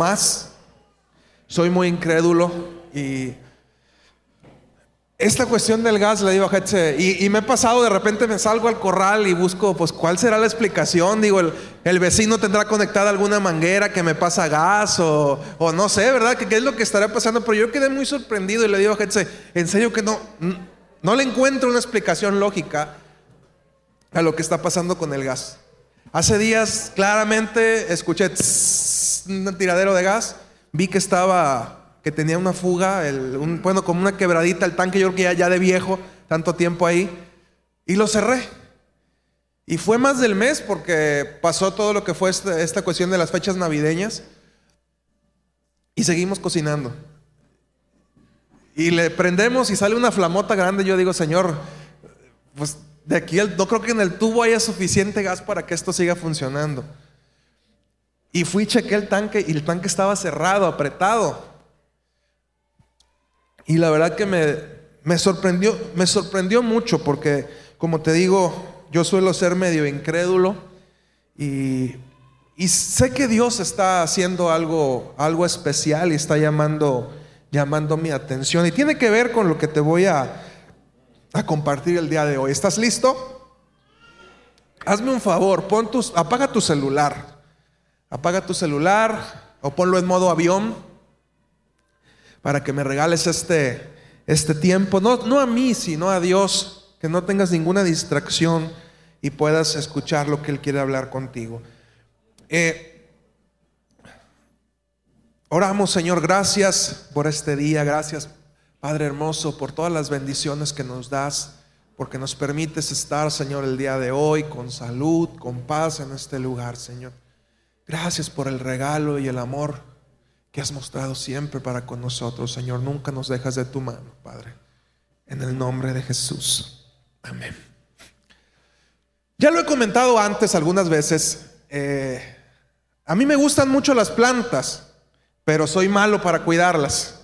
más. Soy muy incrédulo y esta cuestión del gas, le digo a Hetze, y, me he pasado, de repente me salgo al corral y busco, pues, ¿cuál será la explicación? Digo, el, vecino tendrá conectada alguna manguera que me pasa gas o, no sé, ¿verdad? ¿Qué, es lo que estará pasando? Pero yo quedé muy sorprendido y le digo a Hetze, en serio que no, no le encuentro una explicación lógica a lo que está pasando con el gas. Hace días claramente escuché un tiradero de gas, vi que estaba que tenía una fuga, bueno, como una quebradita el tanque, yo creo que ya, ya de viejo, tanto tiempo ahí, y lo cerré. Y fue más del mes porque pasó todo lo que fue esta, esta cuestión de las fechas navideñas y seguimos cocinando. Y le prendemos y sale una flamota grande. Yo digo, Señor, pues de aquí no creo que en el tubo haya suficiente gas para que esto siga funcionando. Y fui, chequé el tanque y el tanque estaba cerrado, apretado. Y la verdad que me, sorprendió, me sorprendió mucho porque, como te digo, yo suelo ser medio incrédulo y, sé que Dios está haciendo algo, algo especial y está llamando, llamando mi atención. Y tiene que ver con lo que te voy a, a compartir el día de hoy. ¿Estás listo? Hazme un favor, pon tus, apaga tu celular. Apaga tu celular o ponlo en modo avión para que me regales este, este tiempo, no, no a mí, sino a Dios, que no tengas ninguna distracción y puedas escuchar lo que Él quiere hablar contigo. Eh, oramos, Señor, gracias por este día, gracias, Padre hermoso, por todas las bendiciones que nos das, porque nos permites estar, Señor, el día de hoy con salud, con paz en este lugar, Señor. Gracias por el regalo y el amor que has mostrado siempre para con nosotros, Señor. Nunca nos dejas de tu mano, Padre. En el nombre de Jesús. Amén. Ya lo he comentado antes algunas veces. Eh, a mí me gustan mucho las plantas, pero soy malo para cuidarlas.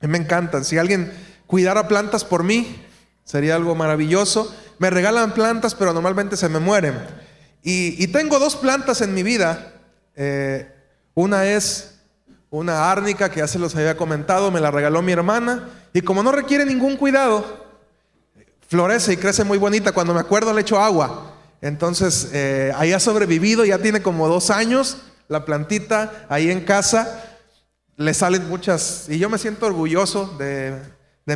me encantan. Si alguien cuidara plantas por mí, sería algo maravilloso. Me regalan plantas, pero normalmente se me mueren. Y, tengo dos plantas en mi vida. Eh, una es una árnica que ya se los había comentado, me la regaló mi hermana y como no requiere ningún cuidado, florece y crece muy bonita. Cuando me acuerdo le echo agua. Entonces, eh, ahí ha sobrevivido, ya tiene como dos años la plantita ahí en casa. Le salen muchas, y yo me siento orgulloso de,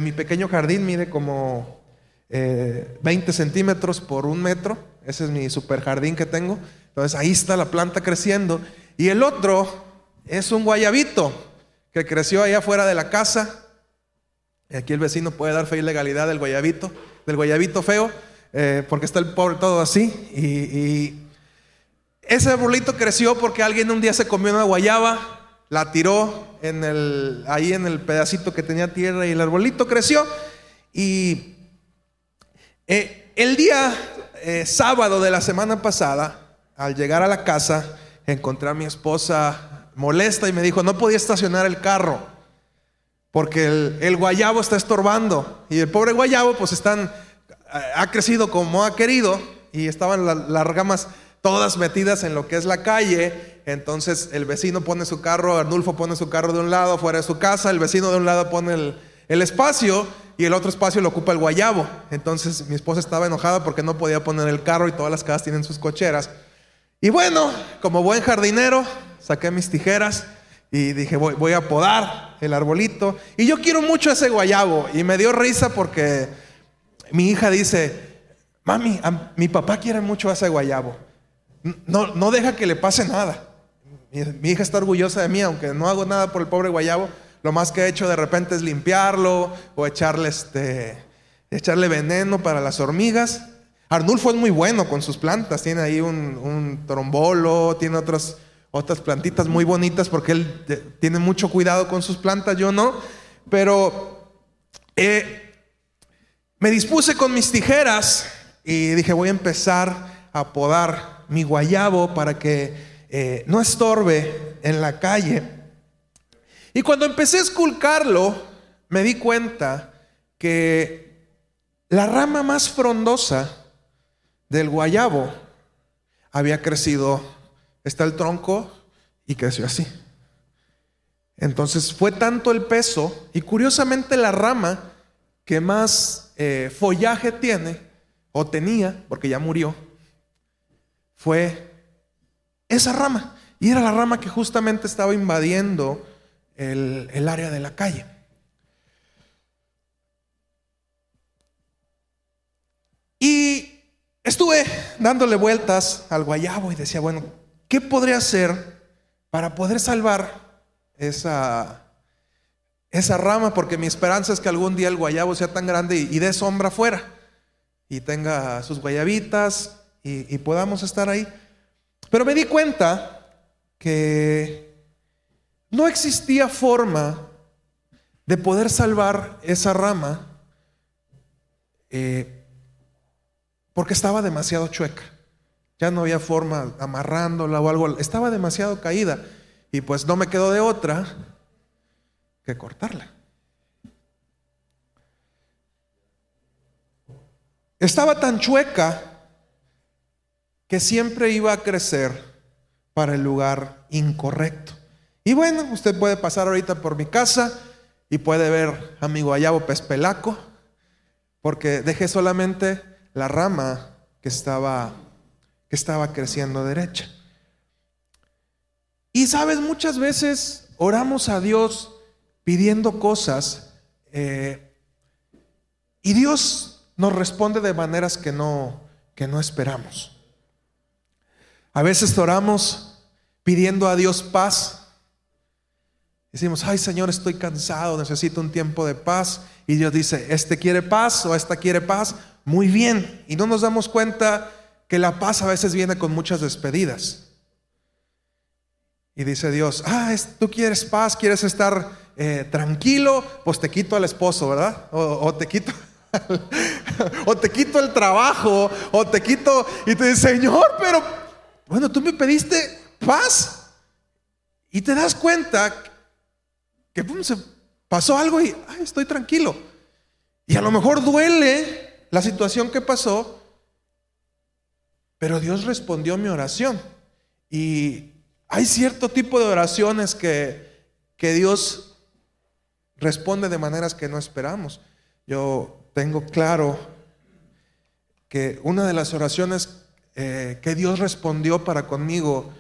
mi pequeño jardín, mide como 20 eh, centímetros por un metro. Ese es mi super jardín que tengo. Entonces ahí está la planta creciendo. Y el otro, es un guayabito que creció allá afuera de la casa. Y aquí el vecino puede dar fe y legalidad del guayabito, del guayabito feo, eh, porque está el pobre todo así. Y, ese arbolito creció porque alguien un día se comió una guayaba, la tiró ahí en el pedacito que tenía tierra y el arbolito creció. Y eh, el día eh, sábado de la semana pasada, al llegar a la casa, encontré a mi esposa molesta y me dijo, no podía estacionar el carro porque el, guayabo está estorbando. Y el pobre guayabo pues están, ha crecido como ha querido y estaban las ramas todas metidas en lo que es la calle. Entonces el vecino pone su carro, Arnulfo pone su carro de un lado fuera de su casa, el vecino de un lado pone el, el espacio y el otro espacio lo ocupa el guayabo. Entonces mi esposa estaba enojada porque no podía poner el carro y todas las casas tienen sus cocheras. Y bueno, como buen jardinero, saqué mis tijeras y dije, voy, a podar el arbolito. Y yo quiero mucho ese guayabo. Y me dio risa porque mi hija dice, mami, mi papá quiere mucho ese guayabo. No, no deja que le pase nada. Mi, hija está orgullosa de mí, aunque no hago nada por el pobre guayabo. Lo más que he hecho de repente es limpiarlo o echarle, este, echarle veneno para las hormigas. Arnulfo es muy bueno con sus plantas. Tiene ahí un, trombolo, tiene otras plantitas muy bonitas porque él tiene mucho cuidado con sus plantas, yo no. Pero eh, me dispuse con mis tijeras y dije, voy a empezar a podar mi guayabo para que eh, no estorbe en la calle. Y cuando empecé a esculcarlo, me di cuenta que la rama más frondosa del guayabo había crecido Está el tronco y creció así. Entonces fue tanto el peso y curiosamente la rama que más eh, follaje tiene o tenía, porque ya murió, fue esa rama. Y era la rama que justamente estaba invadiendo el, el área de la calle. Y estuve dándole vueltas al guayabo y decía, bueno, ¿qué podría hacer para poder salvar esa, esa rama? Porque mi esperanza es que algún día el guayabo sea tan grande y, dé sombra afuera y tenga sus guayabitas y, y podamos estar ahí. Pero me di cuenta que no existía forma de poder salvar esa rama eh, porque estaba demasiado chueca. Ya no había forma amarrándola o algo, estaba demasiado caída y pues no me quedó de otra que cortarla. Estaba tan chueca que siempre iba a crecer para el lugar incorrecto. Y bueno, usted puede pasar ahorita por mi casa y puede ver a mi guayabo pespelaco, porque dejé solamente la rama que estaba, que estaba creciendo derecha. Y sabes, muchas veces oramos a Dios pidiendo cosas eh, y Dios nos responde de maneras que no, que no esperamos. A veces oramos pidiendo a Dios paz. Decimos, ay Señor, estoy cansado, necesito un tiempo de paz. Y Dios dice, este quiere paz o esta quiere paz muy bien y no nos damos cuenta que la paz a veces viene con muchas despedidas. Y dice Dios, ah, tú quieres paz, quieres estar eh, tranquilo, pues te quito al esposo, ¿verdad? O, te quito... o te quito el trabajo, o te quito, y te dice, Señor, pero bueno, tú me pediste paz. Y te das cuenta que se pasó algo y estoy tranquilo. Y a lo mejor duele la situación que pasó, pero Dios respondió mi oración. Y hay cierto tipo de oraciones que, que Dios responde de maneras que no esperamos. Yo tengo claro que una de las oraciones eh, que Dios respondió para conmigo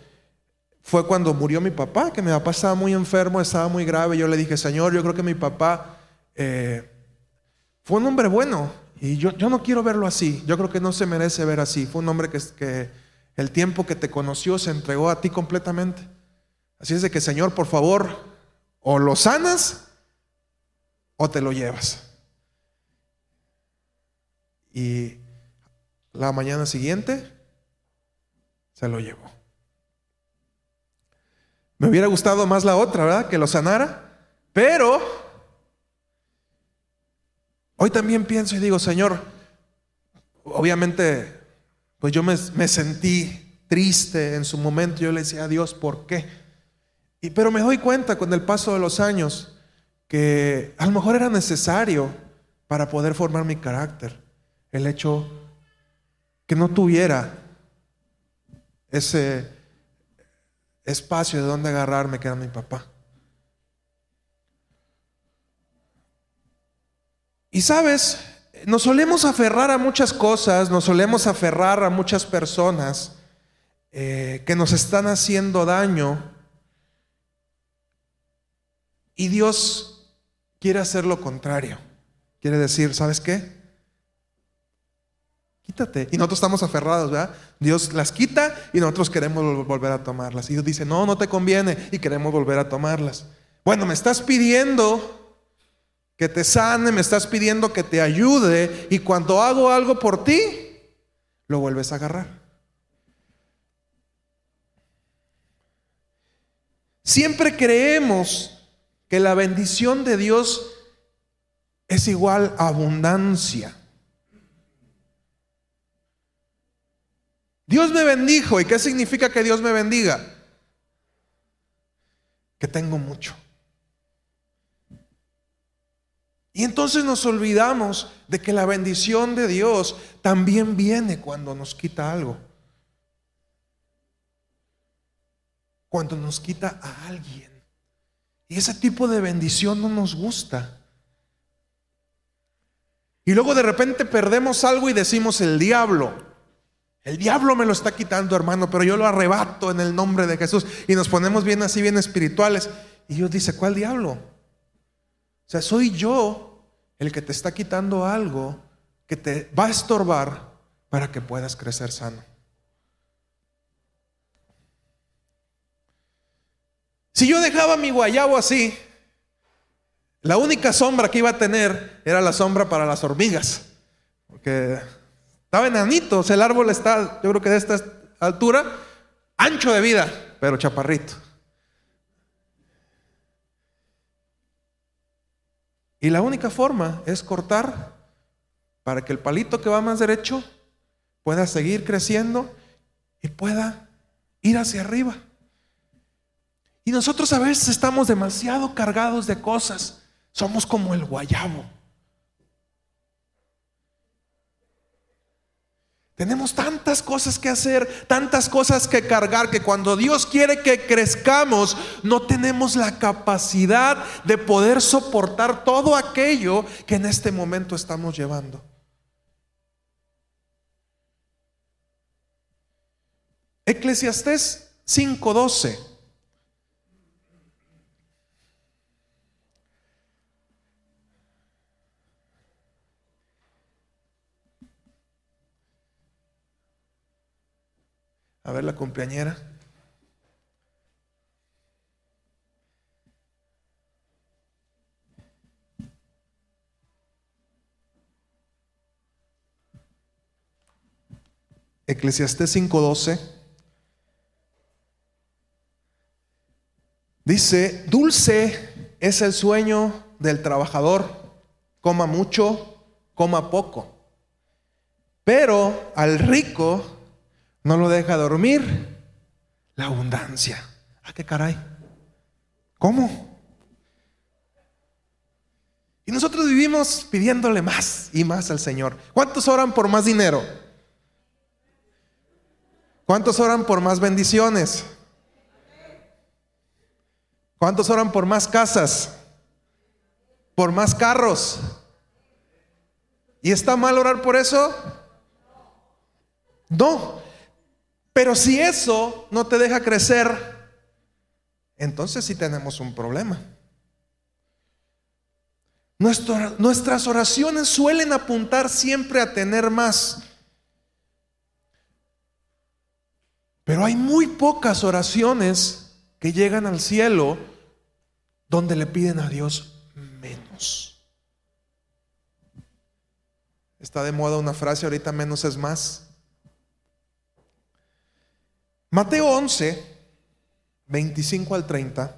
fue cuando murió mi papá, que mi papá estaba muy enfermo, estaba muy grave. Yo le dije, Señor, yo creo que mi papá eh, fue un hombre bueno, y yo, yo, no quiero verlo así. Yo creo que no se merece ver así. Fue un hombre que, que el tiempo que te conoció se entregó a ti completamente. Así es de que, Señor, por favor, o lo sanas o te lo llevas. Y la mañana siguiente se lo llevó. Me hubiera gustado más la otra, ¿verdad? Que lo sanara. Pero Hoy también pienso y digo, Señor, obviamente, pues yo me, sentí triste en su momento. Yo le decía a Dios, ¿por qué? Y, pero me doy cuenta con el paso de los años que a lo mejor era necesario para poder formar mi carácter el hecho que no tuviera ese espacio de donde agarrarme que era mi papá. Y sabes, nos solemos aferrar a muchas cosas, nos solemos aferrar a muchas personas eh, que nos están haciendo daño. Y Dios quiere hacer lo contrario. Quiere decir, ¿sabes qué? Y nosotros estamos aferrados, ¿verdad? Dios las quita y nosotros queremos volver a tomarlas. Y Dios dice, no, no te conviene y queremos volver a tomarlas. Bueno, me estás pidiendo que te sane, me estás pidiendo que te ayude y cuando hago algo por ti, lo vuelves a agarrar. Siempre creemos que la bendición de Dios es igual a abundancia. Dios me bendijo. ¿Y qué significa que Dios me bendiga? Que tengo mucho. Y entonces nos olvidamos de que la bendición de Dios también viene cuando nos quita algo. Cuando nos quita a alguien. Y ese tipo de bendición no nos gusta. Y luego de repente perdemos algo y decimos el diablo. El diablo me lo está quitando, hermano, pero yo lo arrebato en el nombre de Jesús. Y nos ponemos bien así, bien espirituales. Y Dios dice, ¿cuál diablo? O sea, soy yo el que te está quitando algo que te va a estorbar para que puedas crecer sano. Si yo dejaba mi guayabo así, la única sombra que iba a tener era la sombra para las hormigas. Porque estaba enanito, o sea, el árbol está, yo creo que de esta altura, ancho de vida, pero chaparrito. Y la única forma es cortar para que el palito que va más derecho pueda seguir creciendo y pueda ir hacia arriba. Y nosotros a veces estamos demasiado cargados de cosas. Somos como el guayabo. Tenemos tantas cosas que hacer, tantas cosas que cargar, que cuando Dios quiere que crezcamos, no tenemos la capacidad de poder soportar todo aquello que en este momento estamos llevando. Eclesiastés 5:12 A ver la compañera. Eclesiastés 5:12 dice, dulce es el sueño del trabajador, coma mucho, coma poco, pero al rico no lo deja dormir la abundancia. ¿A qué caray? ¿Cómo? Y nosotros vivimos pidiéndole más y más al Señor. ¿Cuántos oran por más dinero? ¿Cuántos oran por más bendiciones? ¿Cuántos oran por más casas? ¿Por más carros? ¿Y está mal orar por eso? No. Pero si eso no te deja crecer, entonces sí tenemos un problema. nuestras oraciones suelen apuntar siempre a tener más. Pero hay muy pocas oraciones que llegan al cielo donde le piden a Dios menos. Está de moda una frase ahorita, menos es más. Mateo 11, 25 al 30.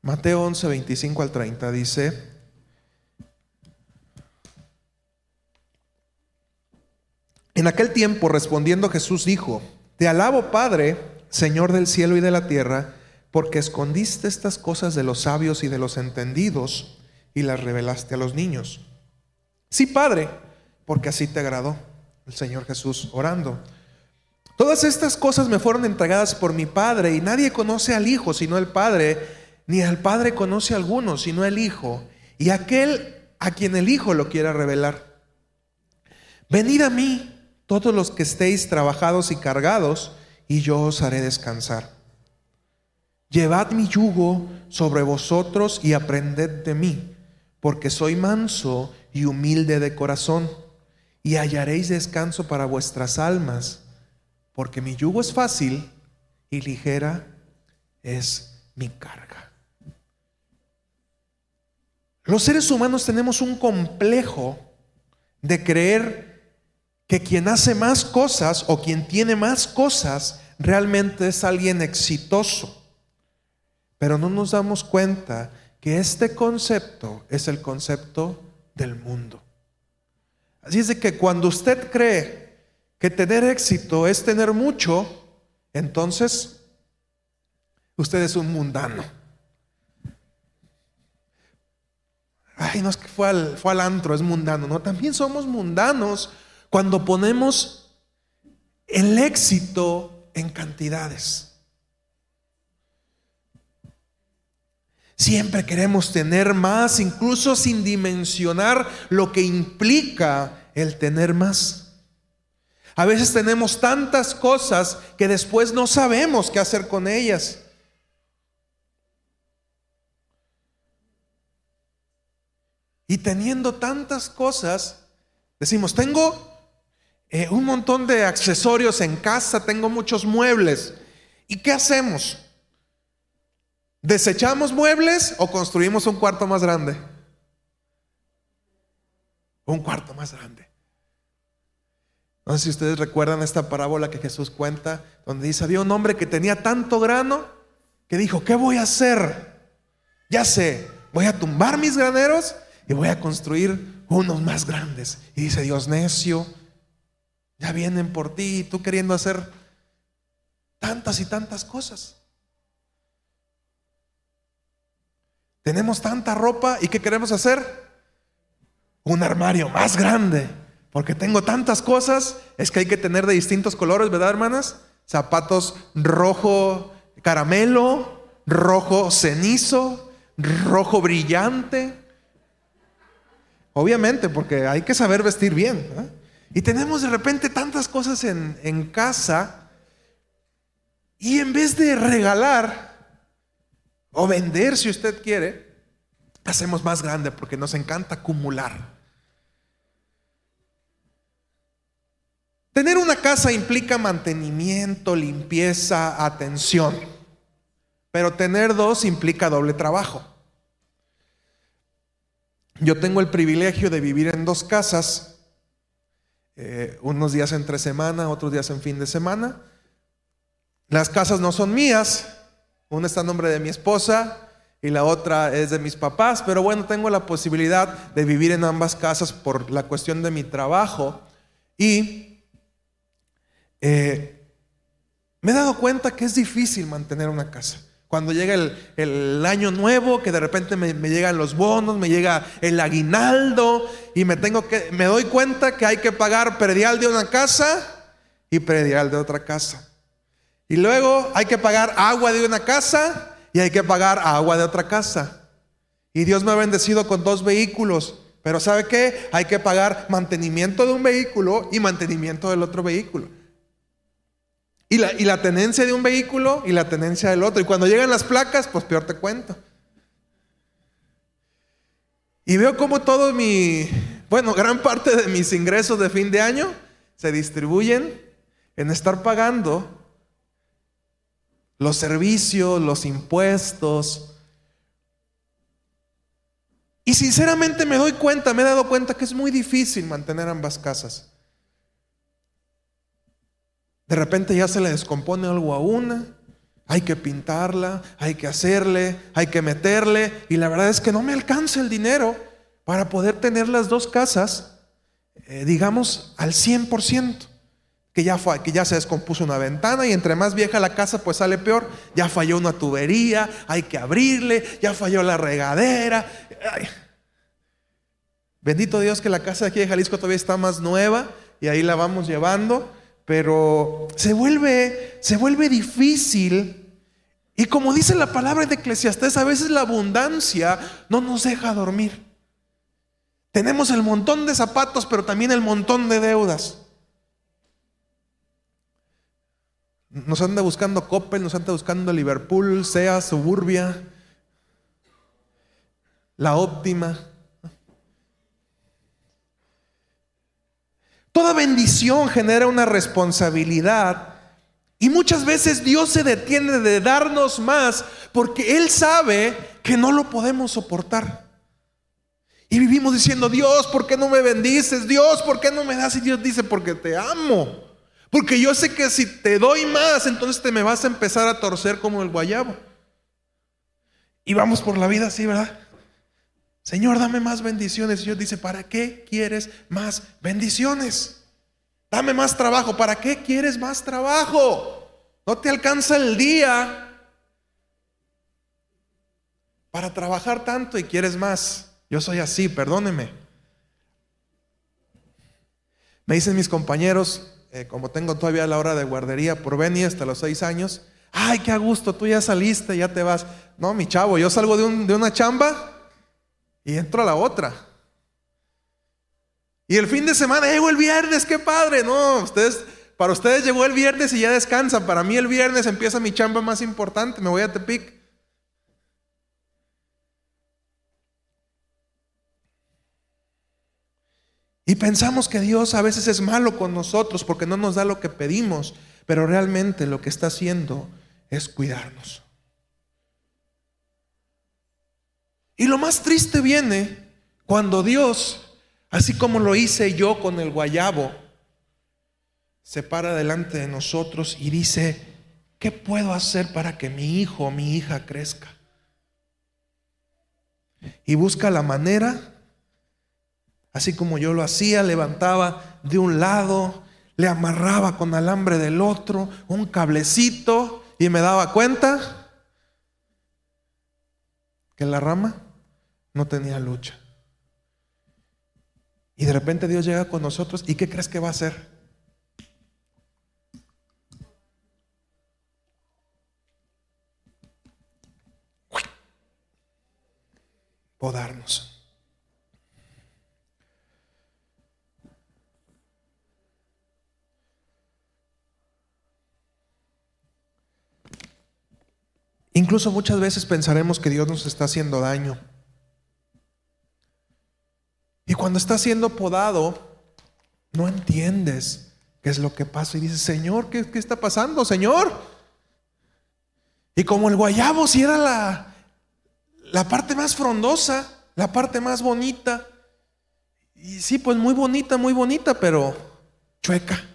Mateo 11, 25 al 30 dice, en aquel tiempo respondiendo Jesús dijo, te alabo Padre, Señor del cielo y de la tierra, porque escondiste estas cosas de los sabios y de los entendidos y las revelaste a los niños. Sí, Padre, porque así te agradó el Señor Jesús orando. Todas estas cosas me fueron entregadas por mi Padre y nadie conoce al Hijo sino el Padre, ni al Padre conoce a alguno sino el Hijo y aquel a quien el Hijo lo quiera revelar. Venid a mí todos los que estéis trabajados y cargados, y yo os haré descansar. Llevad mi yugo sobre vosotros y aprended de mí, porque soy manso y humilde de corazón, y hallaréis descanso para vuestras almas, porque mi yugo es fácil y ligera es mi carga. Los seres humanos tenemos un complejo de creer que quien hace más cosas o quien tiene más cosas realmente es alguien exitoso. Pero no nos damos cuenta que este concepto es el concepto del mundo. Así es de que cuando usted cree que tener éxito es tener mucho, entonces usted es un mundano. Ay, no es que fue al, fue al antro, es mundano. No, también somos mundanos cuando ponemos el éxito en cantidades. Siempre queremos tener más, incluso sin dimensionar lo que implica el tener más. A veces tenemos tantas cosas que después no sabemos qué hacer con ellas. Y teniendo tantas cosas, decimos, tengo eh, un montón de accesorios en casa, tengo muchos muebles. ¿Y qué hacemos? ¿Desechamos muebles o construimos un cuarto más grande? Un cuarto más grande. No sé si ustedes recuerdan esta parábola que Jesús cuenta, donde dice, había un hombre que tenía tanto grano que dijo, ¿qué voy a hacer? Ya sé, voy a tumbar mis graneros y voy a construir unos más grandes. Y dice, Dios necio, ya vienen por ti tú queriendo hacer tantas y tantas cosas. Tenemos tanta ropa y ¿qué queremos hacer? Un armario más grande. Porque tengo tantas cosas, es que hay que tener de distintos colores, ¿verdad, hermanas? Zapatos rojo caramelo, rojo cenizo, rojo brillante. Obviamente, porque hay que saber vestir bien. Y tenemos de repente tantas cosas en, en casa y en vez de regalar, o vender si usted quiere, hacemos más grande porque nos encanta acumular. Tener una casa implica mantenimiento, limpieza, atención, pero tener dos implica doble trabajo. Yo tengo el privilegio de vivir en dos casas, eh, unos días entre semana, otros días en fin de semana. Las casas no son mías, una está a nombre de mi esposa y la otra es de mis papás, pero bueno, tengo la posibilidad de vivir en ambas casas por la cuestión de mi trabajo y eh, me he dado cuenta que es difícil mantener una casa. Cuando llega el, año nuevo, que de repente me, me, llegan los bonos, me llega el aguinaldo y me tengo que, me doy cuenta que hay que pagar predial de una casa y predial de otra casa. Y luego hay que pagar agua de una casa y hay que pagar agua de otra casa. Y Dios me ha bendecido con dos vehículos. Pero ¿sabe qué? Hay que pagar mantenimiento de un vehículo y mantenimiento del otro vehículo. Y la, y la tenencia de un vehículo y la tenencia del otro. Y cuando llegan las placas, pues peor te cuento. Y veo como todo mi, bueno, gran parte de mis ingresos de fin de año se distribuyen en estar pagando los servicios, los impuestos. Y sinceramente me doy cuenta, me he dado cuenta que es muy difícil mantener ambas casas. De repente ya se le descompone algo a una, hay que pintarla, hay que hacerle, hay que meterle, y la verdad es que no me alcanza el dinero para poder tener las dos casas, eh, digamos, al 100% que ya, se descompuso una ventana y entre más vieja la casa pues sale peor, ya falló una tubería, hay que abrirle, ya falló la regadera. Bendito Dios que la casa de aquí de Jalisco todavía está más nueva y ahí la vamos llevando, pero se vuelve, se vuelve difícil. Y como dice la palabra de Eclesiastés, a veces la abundancia no nos deja dormir. Tenemos el montón de zapatos, pero también el montón de deudas. Nos anda buscando Coppel, nos anda buscando Liverpool, SEA, Suburbia, La Óptima. Toda bendición genera una responsabilidad y muchas veces Dios se detiene de darnos más porque Él sabe que no lo podemos soportar. Y vivimos diciendo, Dios, ¿por qué no me bendices? Dios, ¿por qué no me das? Y Dios dice, porque te amo. Porque yo sé que si te doy más, entonces te me vas a empezar a torcer como el guayabo. Y vamos por la vida así, ¿verdad? Señor, dame más bendiciones. Y Dios dice, ¿para qué quieres más bendiciones? Dame más trabajo. ¿Para qué quieres más trabajo? No te alcanza el día para trabajar tanto y quieres más. Yo soy así, perdóneme. Me dicen mis compañeros, eh, como tengo todavía la hora de guardería por Beni hasta los seis años, ay, qué a gusto, tú ya saliste, ya te vas. No, mi chavo, yo salgo de, una chamba y entro a la otra. Y el fin de semana, llegó el viernes, qué padre. No, ustedes, para ustedes llegó el viernes y ya descansan. Para mí el viernes empieza mi chamba más importante, me voy a Tepic. Y pensamos que Dios a veces es malo con nosotros porque no nos da lo que pedimos, pero realmente lo que está haciendo es cuidarnos. Y lo más triste viene cuando Dios, así como lo hice yo con el guayabo, se para delante de nosotros y dice, ¿qué puedo hacer para que mi hijo o mi hija crezca? Y busca la manera Así como yo lo hacía, levantaba de un lado, le amarraba con alambre del otro, un cablecito, y me daba cuenta que la rama no tenía lucha. Y de repente Dios llega con nosotros y ¿qué crees que va a hacer? Podarnos. Incluso muchas veces pensaremos que Dios nos está haciendo daño. Y cuando está siendo podado, no entiendes qué es lo que pasa. Y dices, Señor, ¿qué, qué está pasando, Señor? Y como el guayabo, si era la, la parte más frondosa, la parte más bonita. Y sí, pues muy bonita, muy bonita, pero chueca.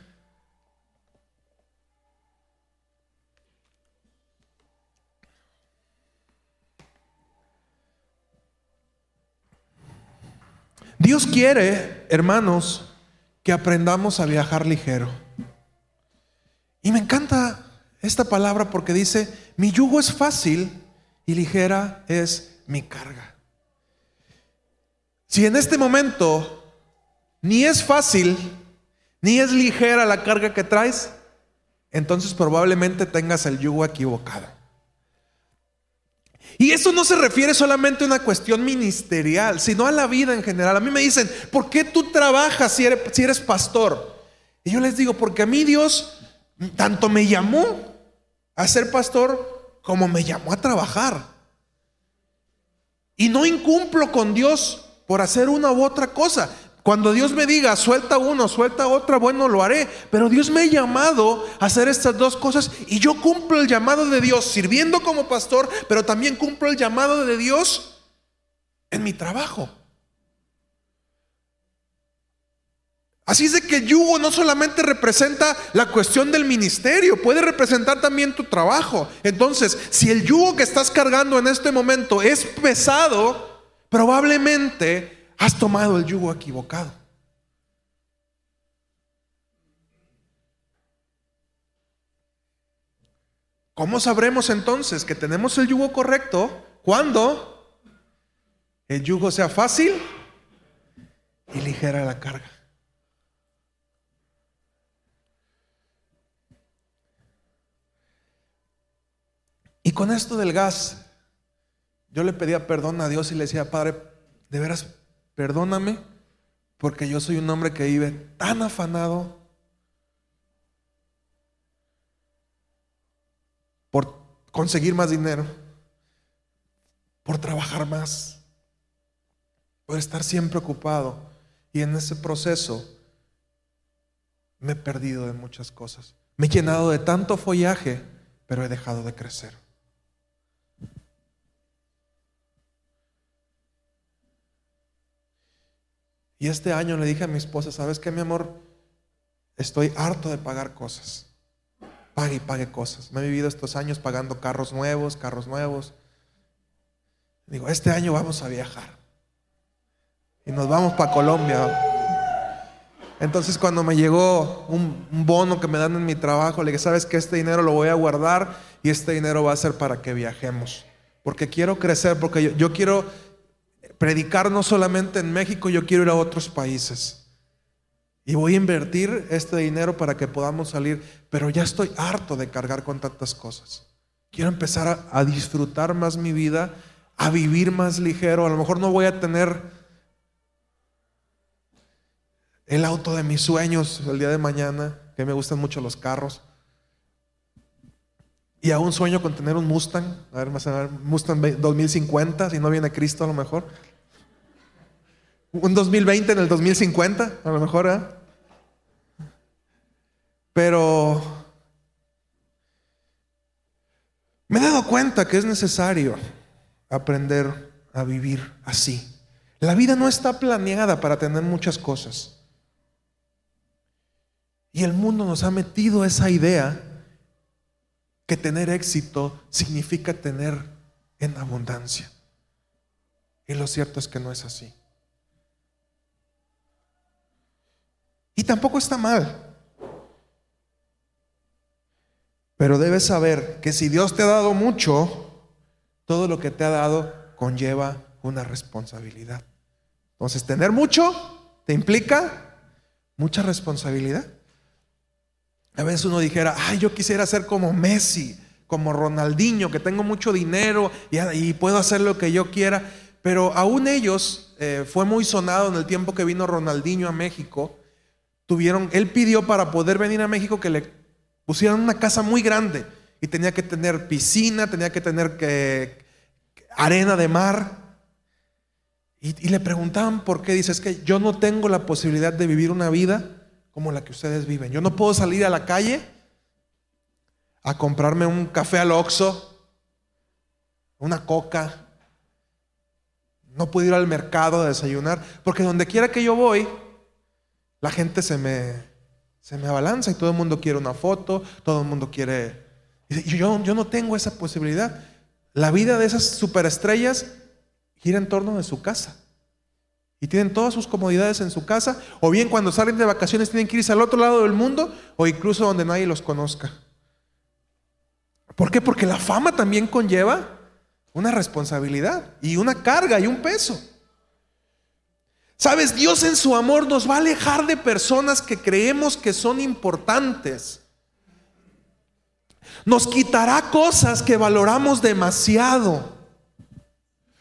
Dios quiere, hermanos, que aprendamos a viajar ligero. Y me encanta esta palabra porque dice, mi yugo es fácil y ligera es mi carga. Si en este momento ni es fácil ni es ligera la carga que traes, entonces probablemente tengas el yugo equivocado. Y eso no se refiere solamente a una cuestión ministerial, sino a la vida en general. A mí me dicen, ¿por qué tú trabajas si eres, si eres pastor? Y yo les digo, porque a mí Dios tanto me llamó a ser pastor como me llamó a trabajar. Y no incumplo con Dios por hacer una u otra cosa. Cuando Dios me diga, suelta uno, suelta otra, bueno, lo haré. Pero Dios me ha llamado a hacer estas dos cosas y yo cumplo el llamado de Dios sirviendo como pastor, pero también cumplo el llamado de Dios en mi trabajo. Así es de que el yugo no solamente representa la cuestión del ministerio, puede representar también tu trabajo. Entonces, si el yugo que estás cargando en este momento es pesado, probablemente has tomado el yugo equivocado. ¿Cómo sabremos entonces que tenemos el yugo correcto cuando el yugo sea fácil y ligera la carga? Y con esto del gas, yo le pedía perdón a Dios y le decía, Padre, de veras perdóname porque yo soy un hombre que vive tan afanado por conseguir más dinero, por trabajar más, por estar siempre ocupado. Y en ese proceso me he perdido de muchas cosas. Me he llenado de tanto follaje, pero he dejado de crecer. Y este año le dije a mi esposa, ¿sabes qué, mi amor? Estoy harto de pagar cosas. Pague y pague cosas. Me he vivido estos años pagando carros nuevos, carros nuevos. Digo, este año vamos a viajar. Y nos vamos para Colombia. Entonces cuando me llegó un, bono que me dan en mi trabajo, le dije, sabes que este dinero lo voy a guardar y este dinero va a ser para que viajemos. Porque quiero crecer, porque yo quiero predicar no solamente en México, yo quiero ir a otros países. Y voy a invertir este dinero para que podamos salir, pero ya estoy harto de cargar con tantas cosas. Quiero empezar a, disfrutar más mi vida, a vivir más ligero. A lo mejor no voy a tener el auto de mis sueños el día de mañana, que me gustan mucho los carros. Y aún sueño con tener un Mustang, a ver, más a ver, Mustang 2050, si no viene Cristo a lo mejor. Un 2020 en el 2050, a lo mejor, ¿eh? Pero me he dado cuenta que es necesario aprender a vivir así. La vida no está planeada para tener muchas cosas. Y el mundo nos ha metido esa idea que tener éxito significa tener en abundancia. Y lo cierto es que no es así. Y tampoco está mal. Pero debes saber que si Dios te ha dado mucho, todo lo que te ha dado conlleva una responsabilidad. Entonces, tener mucho te implica mucha responsabilidad. A veces uno dijera, ay, yo quisiera ser como Messi, como Ronaldinho, que tengo mucho dinero y, puedo hacer lo que yo quiera. Pero aún ellos, eh, fue muy sonado en el tiempo que vino Ronaldinho a México, tuvieron, él pidió para poder venir a México que le pusieran una casa muy grande y tenía que tener piscina, tenía que tener que, arena de mar. Y, y, le preguntaban por qué. Dice, es que yo no tengo la posibilidad de vivir una vida como la que ustedes viven. Yo no puedo salir a la calle a comprarme un café al Oxxo, una coca. No puedo ir al mercado a desayunar, porque donde quiera que yo voy, la gente se me, se me abalanza y todo el mundo quiere una foto, todo el mundo quiere... Yo, yo no tengo esa posibilidad. La vida de esas superestrellas gira en torno de su casa y tienen todas sus comodidades en su casa, o bien cuando salen de vacaciones tienen que irse al otro lado del mundo, o incluso donde nadie los conozca. ¿Por qué? Porque la fama también conlleva una responsabilidad y una carga y un peso. Sabes, Dios en su amor nos va a alejar de personas que creemos que son importantes. Nos quitará cosas que valoramos demasiado.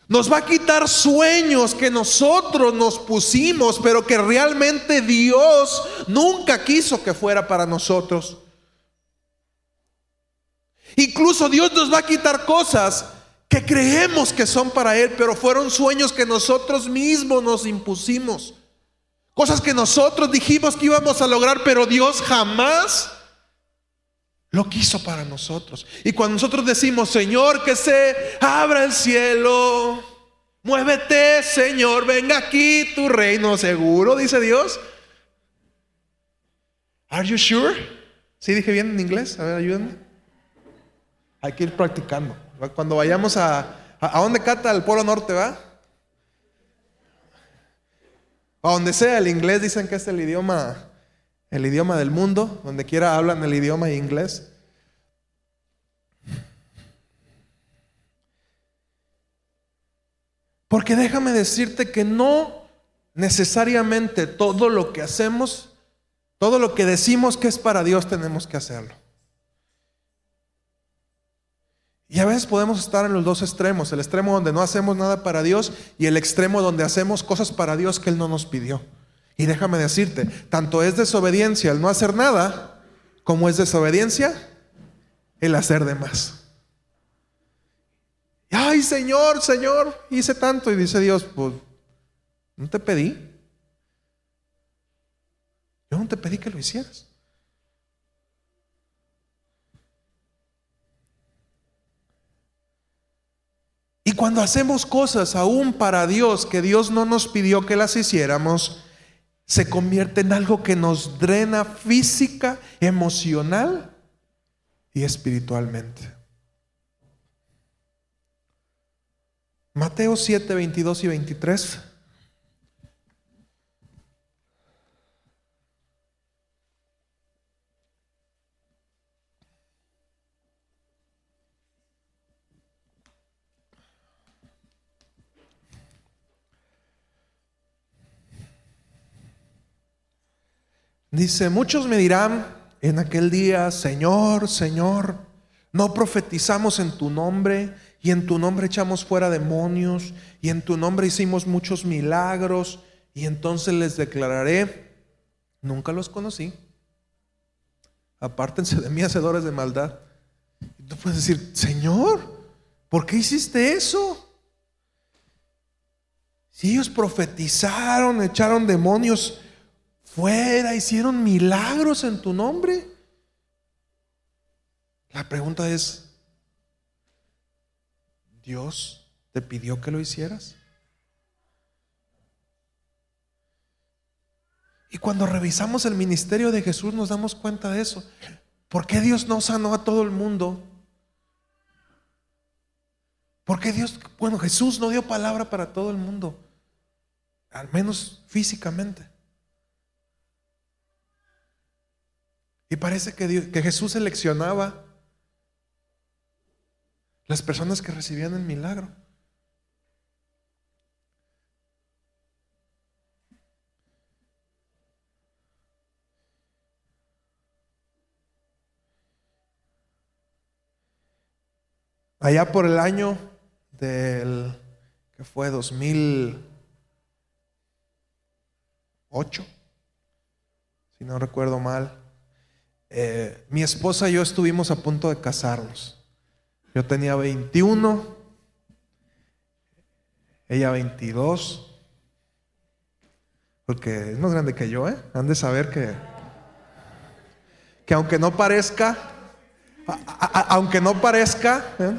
Nos va a quitar sueños que nosotros nos pusimos, pero que realmente Dios nunca quiso que fuera para nosotros. Incluso Dios nos va a quitar cosas que creemos que son para Él, pero fueron sueños que nosotros mismos nos impusimos. Cosas que nosotros dijimos que íbamos a lograr, pero Dios jamás lo quiso para nosotros. Y cuando nosotros decimos, Señor, que se abra el cielo, muévete, Señor, venga aquí tu reino seguro, dice Dios. Are you sure? ¿Sí dije bien en inglés? A ver, ayúdenme. Hay que ir practicando. Cuando vayamos a... ¿A, dónde cata el Polo Norte, va? A donde sea, el inglés dicen que es el idioma el idioma del mundo, donde quiera hablan el idioma inglés. Porque déjame decirte que no necesariamente todo lo que hacemos, todo lo que decimos que es para Dios, tenemos que hacerlo. Y a veces podemos estar en los dos extremos, el extremo donde no hacemos nada para Dios y el extremo donde hacemos cosas para Dios que Él no nos pidió. Y déjame decirte, tanto es desobediencia el no hacer nada, como es desobediencia el hacer de más. Ay, Señor, Señor, hice tanto. Y dice Dios, pues, no te pedí. Yo no te pedí que lo hicieras. Y cuando hacemos cosas aún para Dios que Dios no nos pidió que las hiciéramos, se convierte en algo que nos drena física, emocional y espiritualmente. Mateo 7, 22 y 23. Dice, muchos me dirán en aquel día, Señor, Señor, no profetizamos en tu nombre y en tu nombre echamos fuera demonios y en tu nombre hicimos muchos milagros y entonces les declararé, nunca los conocí. Apártense de mí, hacedores de maldad. Y tú puedes decir, Señor, ¿por qué hiciste eso? Si ellos profetizaron, echaron demonios fuera, hicieron milagros en tu nombre. La pregunta es, ¿Dios te pidió que lo hicieras? Y cuando revisamos el ministerio de Jesús nos damos cuenta de eso. ¿Por qué Dios no sanó a todo el mundo? ¿Por qué Dios, bueno, Jesús no dio palabra para todo el mundo? Al menos físicamente. Y parece que, que Jesús seleccionaba las personas que recibían el milagro. Allá por el año del que fue 2008, si no recuerdo mal, eh, mi esposa y yo estuvimos a punto de casarnos. Yo tenía 21, ella 22, porque es más grande que yo, ¿eh? Han de saber que, que aunque no parezca, aunque no parezca, ¿eh?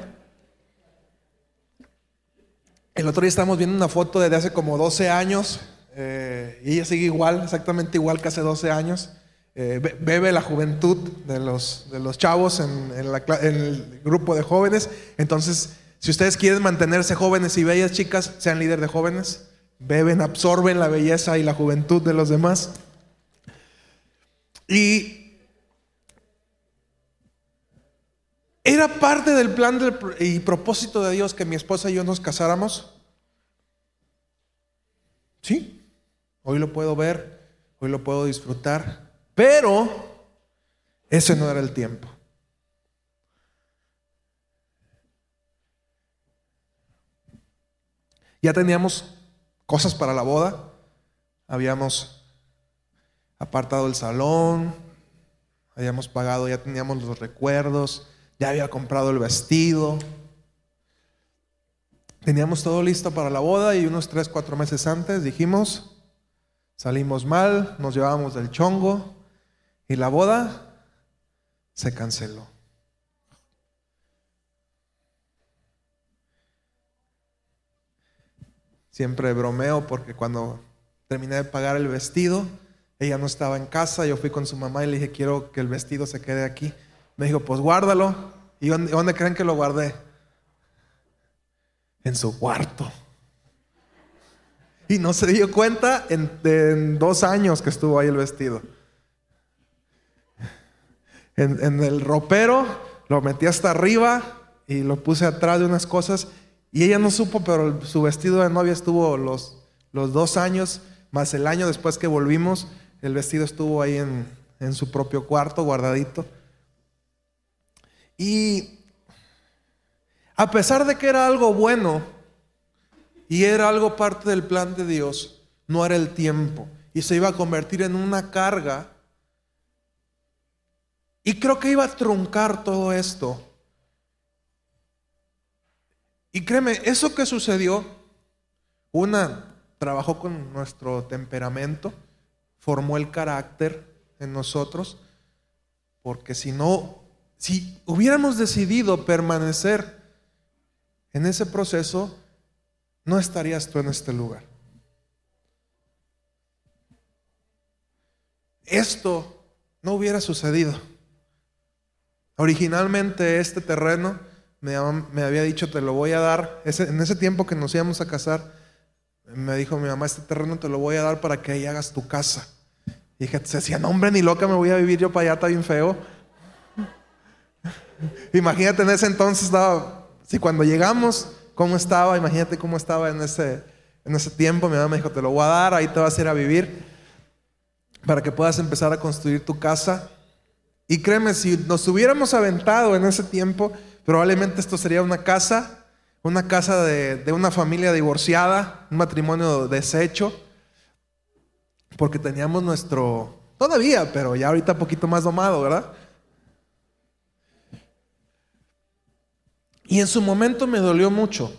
El otro día estábamos viendo una foto de hace como 12 años eh, y ella sigue igual, exactamente igual que hace 12 años. Eh, bebe la juventud de los, de los chavos en, el grupo de jóvenes. Entonces, si ustedes quieren mantenerse jóvenes y bellas chicas, sean líder de jóvenes. Beben, absorben la belleza y la juventud de los demás. Y ¿Era parte del plan y propósito de Dios que mi esposa y yo nos casáramos? Sí, hoy lo puedo ver, hoy lo puedo disfrutar, pero ese no era el tiempo. Ya teníamos cosas para la boda, habíamos apartado el salón, habíamos pagado, ya teníamos los recuerdos, ya había comprado el vestido. Teníamos todo listo para la boda y unos tres, cuatro meses antes dijimos, salimos mal, nos llevábamos del chongo y la boda se canceló. Siempre bromeo porque cuando terminé de pagar el vestido, ella no estaba en casa, yo fui con su mamá y le dije, quiero que el vestido se quede aquí. Me dijo, pues guárdalo. ¿Y dónde, creen que lo guardé? En su cuarto. Y no se dio cuenta en, dos años que estuvo ahí el vestido. En, el ropero lo metí hasta arriba y lo puse atrás de unas cosas. Y ella no supo, pero su vestido de novia estuvo los, los dos años, más el año después que volvimos, el vestido estuvo ahí en, en su propio cuarto, guardadito. Y a pesar de que era algo bueno y era algo parte del plan de Dios, no era el tiempo y se iba a convertir en una carga. Y creo que iba a truncar todo esto. Y créeme, eso que sucedió, una, trabajó con nuestro temperamento, formó el carácter en nosotros, porque si no si hubiéramos decidido permanecer en ese proceso, no estarías tú en este lugar. Esto no hubiera sucedido. Originalmente este terreno me, había dicho, te lo voy a dar. en ese tiempo que nos íbamos a casar, me dijo mi mamá, este terreno te lo voy a dar para que ahí hagas tu casa. Y dije, se decía, no hombre, ni loca me voy a vivir yo para allá, está bien feo. Imagínate en ese entonces estaba, si cuando llegamos, cómo estaba, imagínate cómo estaba en ese, en ese tiempo. Mi mamá me dijo, te lo voy a dar, ahí te vas a ir a vivir. para que puedas empezar a construir tu casa. Y créeme, si nos hubiéramos aventado en ese tiempo, probablemente esto sería una casa, una casa de, una familia divorciada, un matrimonio deshecho, porque teníamos nuestro, todavía, pero ya ahorita un poquito más domado, ¿verdad? Y en su momento me dolió mucho.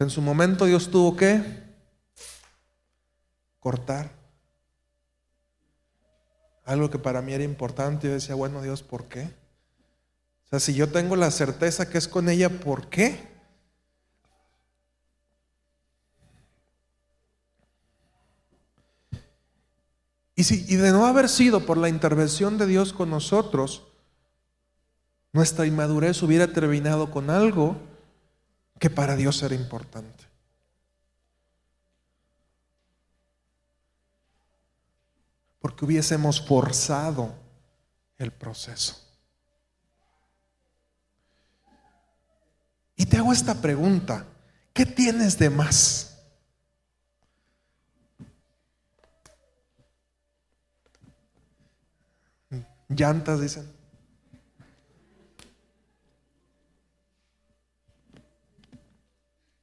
En su momento Dios tuvo que cortar. Algo que para mí era importante. Yo decía, bueno Dios, ¿por qué? O sea, si yo tengo la certeza que es con ella, ¿por qué? Y, si, y de no haber sido por la intervención de Dios con nosotros, nuestra inmadurez hubiera terminado con algo que para Dios era importante. Porque hubiésemos forzado el proceso. Y te hago esta pregunta, ¿qué tienes de más? Llantas, dicen.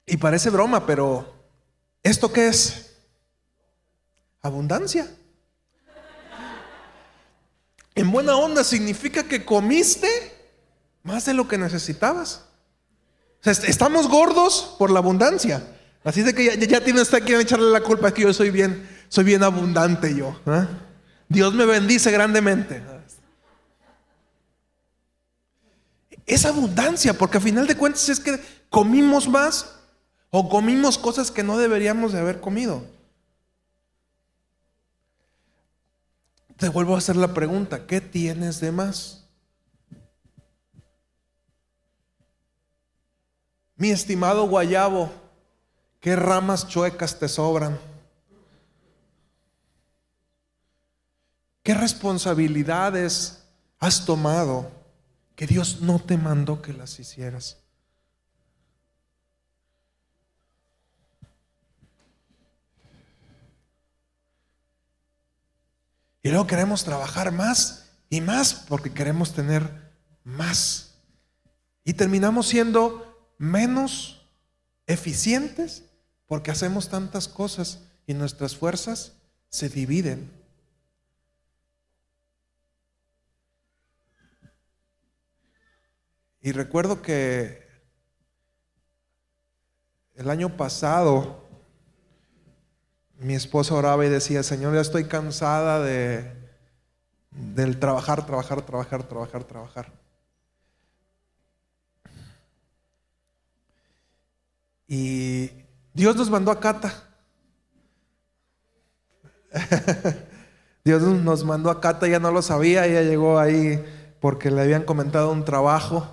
Y parece broma, pero ¿esto qué es? Abundancia. En buena onda significa que comiste más de lo que necesitabas. estamos gordos por la abundancia. Así de que ya, ya tiene usted que echarle la culpa, es que yo soy bien, soy bien abundante yo. Dios me bendice grandemente. Es abundancia, porque a final de cuentas es que comimos más o comimos cosas que no deberíamos de haber comido. Te vuelvo a hacer la pregunta, ¿qué tienes de más? Mi estimado guayabo, ¿qué ramas chuecas te sobran? ¿Qué responsabilidades has tomado que Dios no te mandó que las hicieras? Y luego queremos trabajar más y más porque queremos tener más. Y terminamos siendo menos eficientes porque hacemos tantas cosas y nuestras fuerzas se dividen. Y recuerdo que el año pasado mi esposa oraba y decía, Señor, ya estoy cansada de, del trabajar, trabajar, trabajar, trabajar, trabajar. Y Dios nos mandó a Cata. Dios nos mandó a Cata, ya no lo sabía, ella llegó ahí porque le habían comentado un trabajo.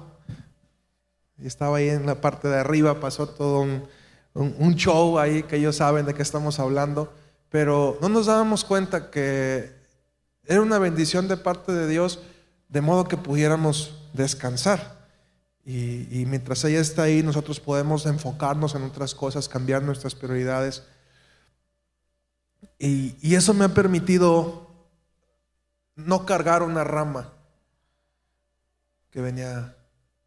Y estaba ahí en la parte de arriba, pasó todo un, un, show ahí que ellos saben de qué estamos hablando, pero no nos dábamos cuenta que era una bendición de parte de Dios, de modo que pudiéramos descansar. Y, mientras ella está ahí, nosotros podemos enfocarnos en otras cosas, cambiar nuestras prioridades. Y, y eso me ha permitido no cargar una rama que venía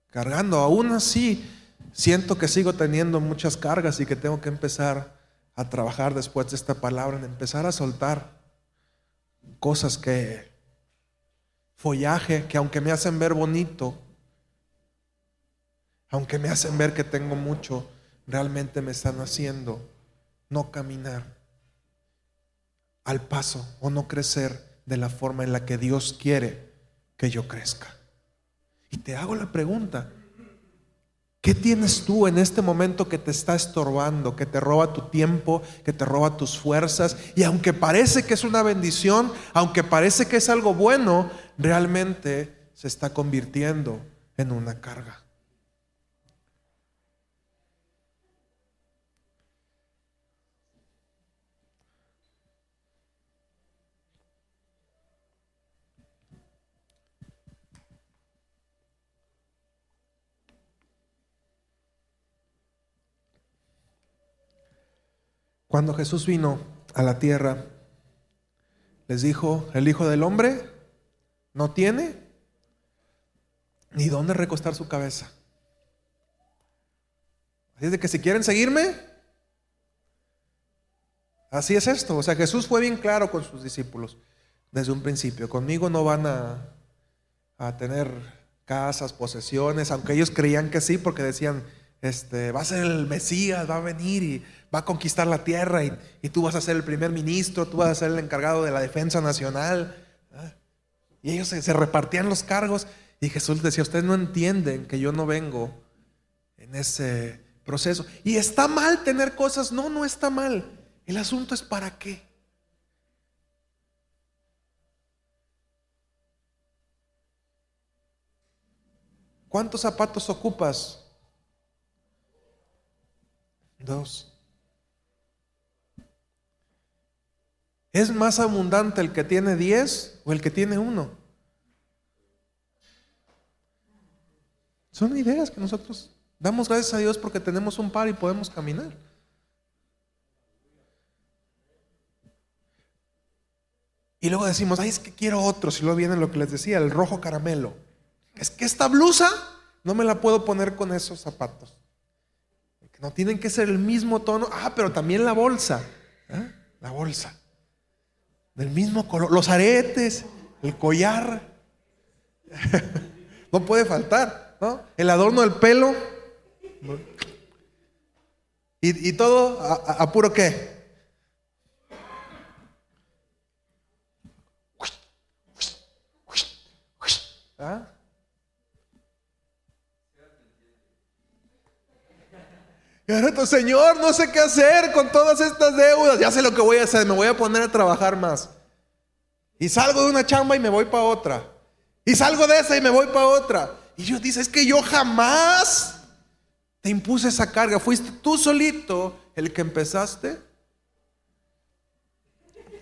cargando. Aún así, siento que sigo teniendo muchas cargas y que tengo que empezar a trabajar después de esta palabra, en empezar a soltar cosas que, follaje, que aunque me hacen ver bonito, aunque me hacen ver que tengo mucho, realmente me están haciendo no caminar al paso o no crecer de la forma en la que Dios quiere que yo crezca. Y te hago la pregunta, ¿Qué tienes tú en este momento que te está estorbando, que te roba tu tiempo, que te roba tus fuerzas? Y aunque parece que es una bendición, aunque parece que es algo bueno, realmente se está convirtiendo en una carga. Cuando Jesús vino a la tierra, les dijo, el Hijo del Hombre no tiene ni dónde recostar su cabeza. Así es de que si quieren seguirme, así es esto. O sea, Jesús fue bien claro con sus discípulos desde un principio. Conmigo no van a, a tener casas, posesiones, aunque ellos creían que sí, porque decían, este, va a ser el Mesías, va a venir y va a conquistar la tierra y, tú vas a ser el primer ministro, tú vas a ser el encargado de la defensa nacional. Y ellos se, se, repartían los cargos y Jesús decía, ustedes no entienden que yo no vengo en ese proceso. Y está mal tener cosas, no, no está mal. El asunto es para qué. ¿Cuántos zapatos ocupas? Dos. ¿Es más abundante el que tiene diez o el que tiene uno? Son ideas que nosotros damos gracias a Dios porque tenemos un par y podemos caminar. Y luego decimos, ay, es que quiero otro. Si luego viene lo que les decía, el rojo caramelo. Es que esta blusa no me la puedo poner con esos zapatos. No tienen que ser el mismo tono. Ah, pero también la bolsa. ¿eh? La bolsa. Del mismo color. Los aretes, el collar. no puede faltar, ¿no? El adorno del pelo. Y, todo a, puro qué? ¿Ah? Señor, no sé qué hacer con todas estas deudas. Ya sé lo que voy a hacer, me voy a poner a trabajar más. Y salgo de una chamba y me voy para otra. Y salgo de esa y me voy para otra. Y Dios dice, es que yo jamás te impuse esa carga. Fuiste tú solito el que empezaste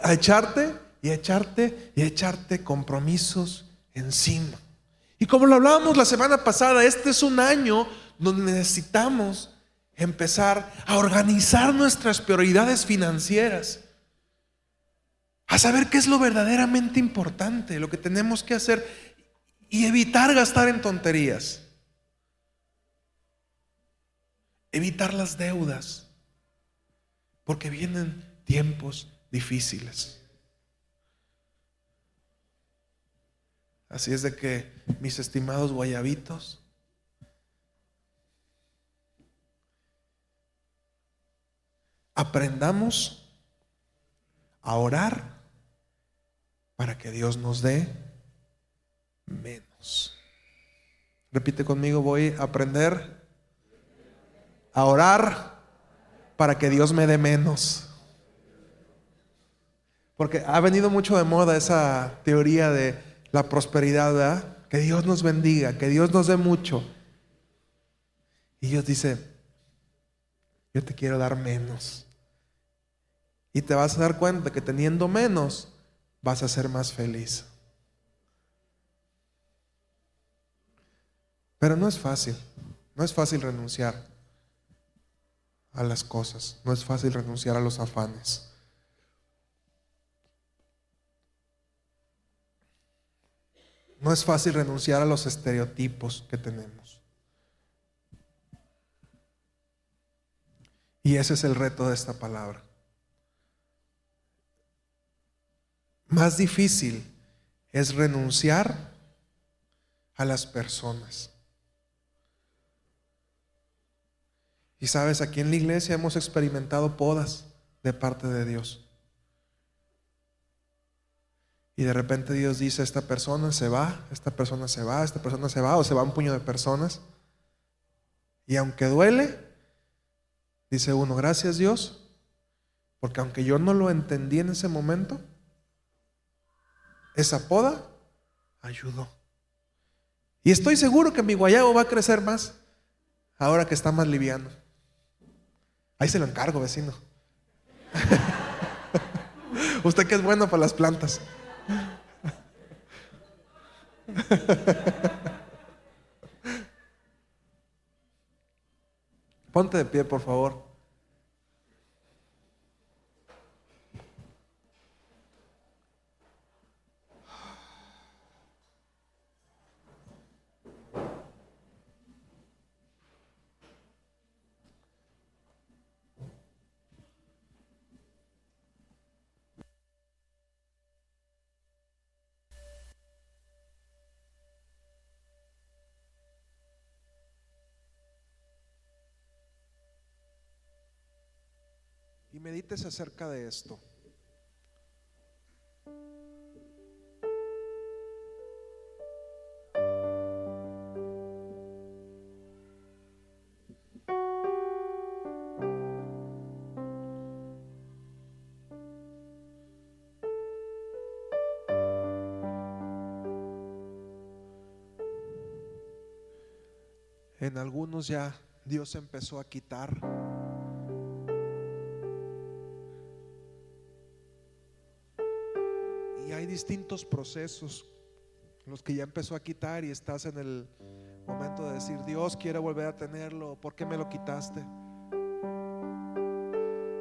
a echarte y a echarte y a echarte compromisos encima. Y como lo hablábamos la semana pasada, este es un año donde necesitamos empezar a organizar nuestras prioridades financieras, a saber qué es lo verdaderamente importante, lo que tenemos que hacer y evitar gastar en tonterías, evitar las deudas, porque vienen tiempos difíciles. Así es de que, mis estimados guayabitos, aprendamos a orar para que Dios nos dé menos. Repite conmigo, voy a aprender a orar para que Dios me dé menos. Porque ha venido mucho de moda esa teoría de la prosperidad, que Dios nos bendiga, que Dios nos dé mucho. Y Dios dice, yo te quiero dar menos. Y te vas a dar cuenta que teniendo menos vas a ser más feliz. Pero no es fácil, no es fácil renunciar a las cosas, no es fácil renunciar a los afanes. No es fácil renunciar a los estereotipos que tenemos. Y ese es el reto de esta palabra. Más difícil es renunciar a las personas. Y sabes, aquí en la iglesia hemos experimentado podas de parte de Dios. Y de repente Dios dice, esta persona se va, esta persona se va, esta persona se va, o se va un puño de personas. Y aunque duele, dice uno, gracias Dios, porque aunque yo no lo entendí en ese momento, esa poda ayudó. Y estoy seguro que mi guayabo va a crecer más ahora que está más liviano. Ahí se lo encargo, vecino. Usted que es bueno para las plantas. Ponte de pie, por favor. Medites acerca de esto. En algunos ya Dios empezó a quitar. Distintos procesos, los que ya empezó a quitar y estás en el momento de decir, Dios quiere volver a tenerlo, ¿por qué me lo quitaste?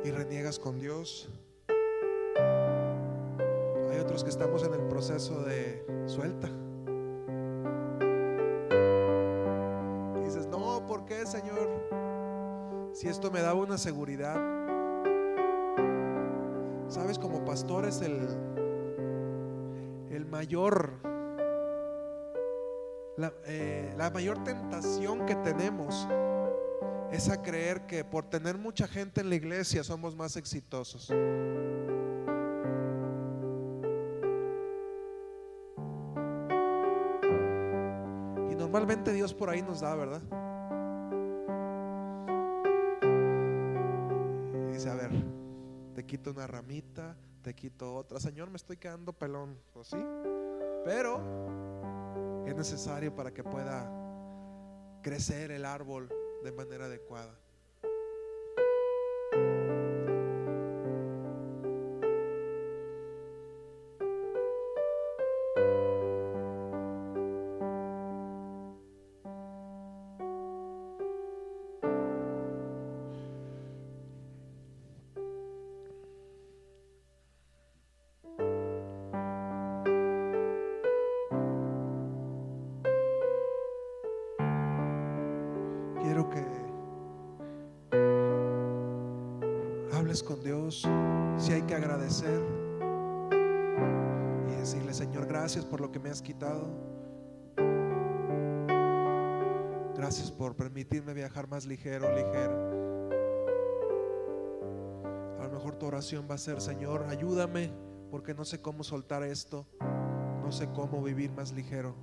Y reniegas con Dios. Hay otros que estamos en el proceso de suelta. qué, Señor? Si esto me daba una seguridad. Sabes, como pastor es el, el la, eh, la mayor tentación que tenemos es a creer que por tener mucha gente en la iglesia somos más exitosos. Y normalmente Dios por ahí nos da, ¿verdad? Una ramita, te quito otra. Señor, me estoy quedando pelón, ¿o sí? Pero es necesario para que pueda crecer el árbol de manera adecuada. Con Dios, si hay que agradecer y decirle, Señor, gracias por lo que me has quitado. Gracias por permitirme viajar más ligero, ligera. A lo mejor tu oración va a ser, Señor, ayúdame porque no sé cómo soltar esto, no sé cómo vivir más ligero.